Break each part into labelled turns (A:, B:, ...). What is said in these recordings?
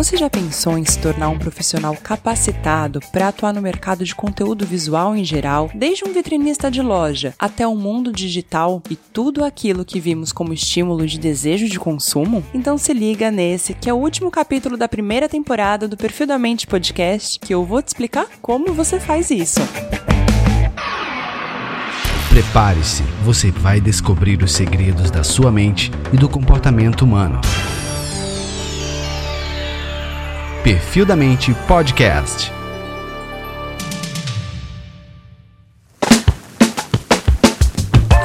A: Você já pensou em se tornar um profissional capacitado para atuar no mercado de conteúdo visual em geral, desde um vitrinista de loja até o mundo digital e tudo aquilo que vimos como estímulo de desejo de consumo? Então se liga nesse, que é o último capítulo da primeira temporada do Perfil da Mente Podcast, que eu vou te explicar como você faz isso.
B: Prepare-se, você vai descobrir os segredos da sua mente e do comportamento humano. Perfil da Mente Podcast.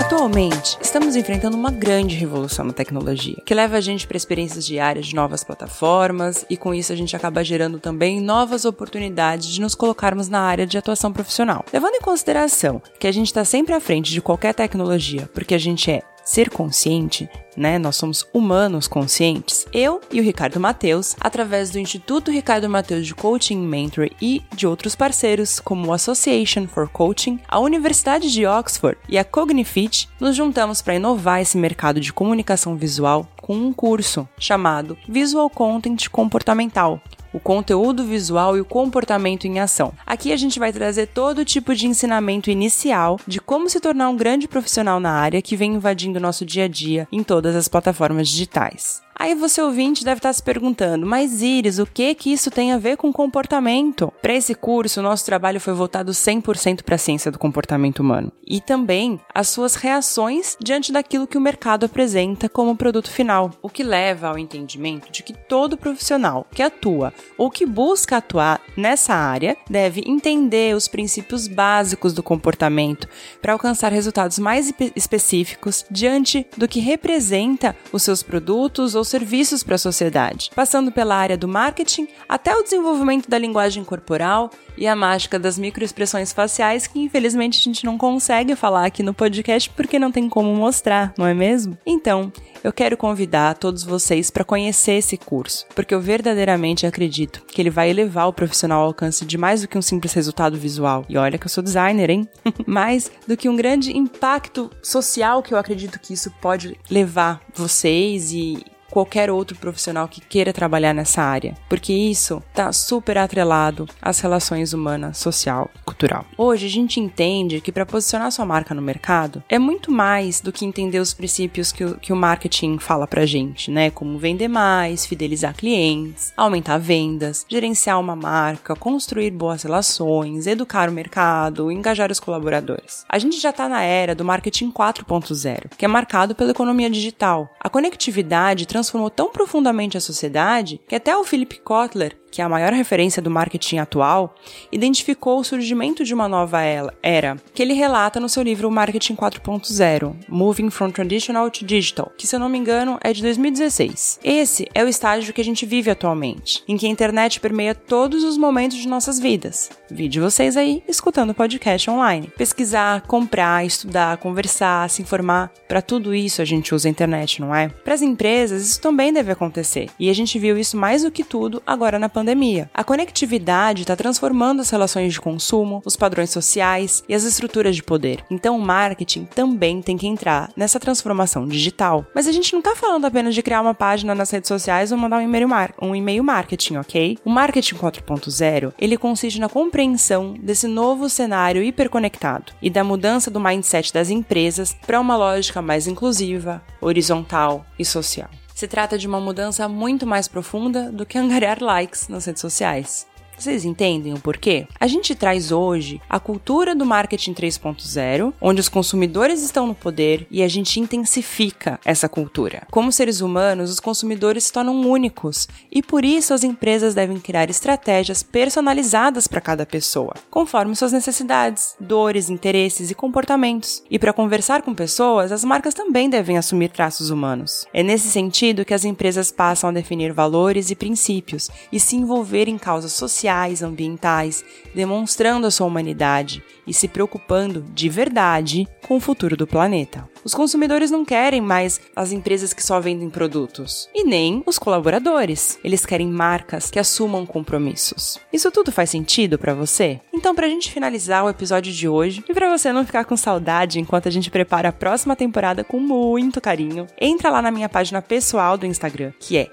A: Atualmente, estamos enfrentando uma grande revolução na tecnologia, que leva a gente para experiências diárias de novas plataformas e com isso a gente acaba gerando também novas oportunidades de nos colocarmos na área de atuação profissional. Levando em consideração que a gente está sempre à frente de qualquer tecnologia, porque a gente é ser consciente, né? Nós somos humanos conscientes. Eu e o Ricardo Mateus, através do Instituto Ricardo Mateus de Coaching Mentor e de outros parceiros como o Association for Coaching, a Universidade de Oxford e a Cognifit, nos juntamos para inovar esse mercado de comunicação visual com um curso chamado Visual Content Comportamental, o conteúdo visual e o comportamento em ação. Aqui a gente vai trazer todo tipo de ensinamento inicial de como se tornar um grande profissional na área que vem invadindo nosso dia a dia em todas as plataformas digitais. Aí você ouvinte deve estar se perguntando, mas Iris, o que que isso tem a ver com comportamento? Para esse curso, nosso trabalho foi voltado 100% para a ciência do comportamento humano e também as suas reações diante daquilo que o mercado apresenta como produto final, o que leva ao entendimento de que todo profissional que atua ou que busca atuar nessa área deve entender os princípios básicos do comportamento para alcançar resultados mais específicos diante do que representa os seus produtos ou serviços para a sociedade, passando pela área do marketing até o desenvolvimento da linguagem corporal e a mágica das microexpressões faciais que infelizmente a gente não consegue falar aqui no podcast porque não tem como mostrar, não é mesmo? Então, eu quero convidar todos vocês para conhecer esse curso, porque eu verdadeiramente acredito que ele vai elevar o profissional ao alcance de mais do que um simples resultado visual. E olha que eu sou designer, hein? mais do que um grande impacto social que eu acredito que isso pode levar vocês e, qualquer outro profissional que queira trabalhar nessa área, porque isso está super atrelado às relações humanas, social cultural. Hoje a gente entende que para posicionar sua marca no mercado é muito mais do que entender os princípios que o, que o marketing fala pra gente, né? Como vender mais, fidelizar clientes, aumentar vendas, gerenciar uma marca, construir boas relações, educar o mercado, engajar os colaboradores. A gente já está na era do marketing 4.0, que é marcado pela economia digital. A conectividade transformou tão profundamente a sociedade que até o Philip Kotler que é a maior referência do marketing atual, identificou o surgimento de uma nova era, que ele relata no seu livro Marketing 4.0, Moving from Traditional to Digital, que se eu não me engano é de 2016. Esse é o estágio que a gente vive atualmente, em que a internet permeia todos os momentos de nossas vidas. Vide vocês aí escutando podcast online. Pesquisar, comprar, estudar, conversar, se informar, para tudo isso a gente usa a internet, não é? Para as empresas isso também deve acontecer. E a gente viu isso mais do que tudo agora na pandemia pandemia. A conectividade está transformando as relações de consumo, os padrões sociais e as estruturas de poder. Então, o marketing também tem que entrar nessa transformação digital. Mas a gente não está falando apenas de criar uma página nas redes sociais ou mandar um e-mail, mar um e-mail marketing, ok? O marketing 4.0 ele consiste na compreensão desse novo cenário hiperconectado e da mudança do mindset das empresas para uma lógica mais inclusiva, horizontal e social. Se trata de uma mudança muito mais profunda do que angariar likes nas redes sociais. Vocês entendem o porquê? A gente traz hoje a cultura do marketing 3.0, onde os consumidores estão no poder e a gente intensifica essa cultura. Como seres humanos, os consumidores se tornam únicos e por isso as empresas devem criar estratégias personalizadas para cada pessoa, conforme suas necessidades, dores, interesses e comportamentos. E para conversar com pessoas, as marcas também devem assumir traços humanos. É nesse sentido que as empresas passam a definir valores e princípios e se envolver em causas sociais sociais, ambientais, demonstrando a sua humanidade e se preocupando de verdade com o futuro do planeta. Os consumidores não querem mais as empresas que só vendem produtos e nem os colaboradores. Eles querem marcas que assumam compromissos. Isso tudo faz sentido para você? Então, para a gente finalizar o episódio de hoje e para você não ficar com saudade enquanto a gente prepara a próxima temporada com muito carinho, entra lá na minha página pessoal do Instagram, que é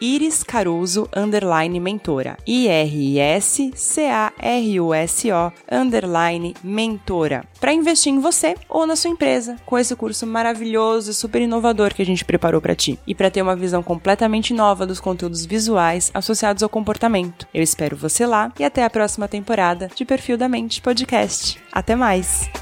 A: iriscaruso mentora. I-R-I-S-C-A-R-U-S-O mentora. Para investir em você ou na sua empresa com esse curso maravilhoso e super inovador que a gente preparou para ti e para ter uma visão completamente nova dos conteúdos visuais associados ao comportamento. Eu espero você lá e até a próxima temporada de Perfil da Mente Podcast. Até mais!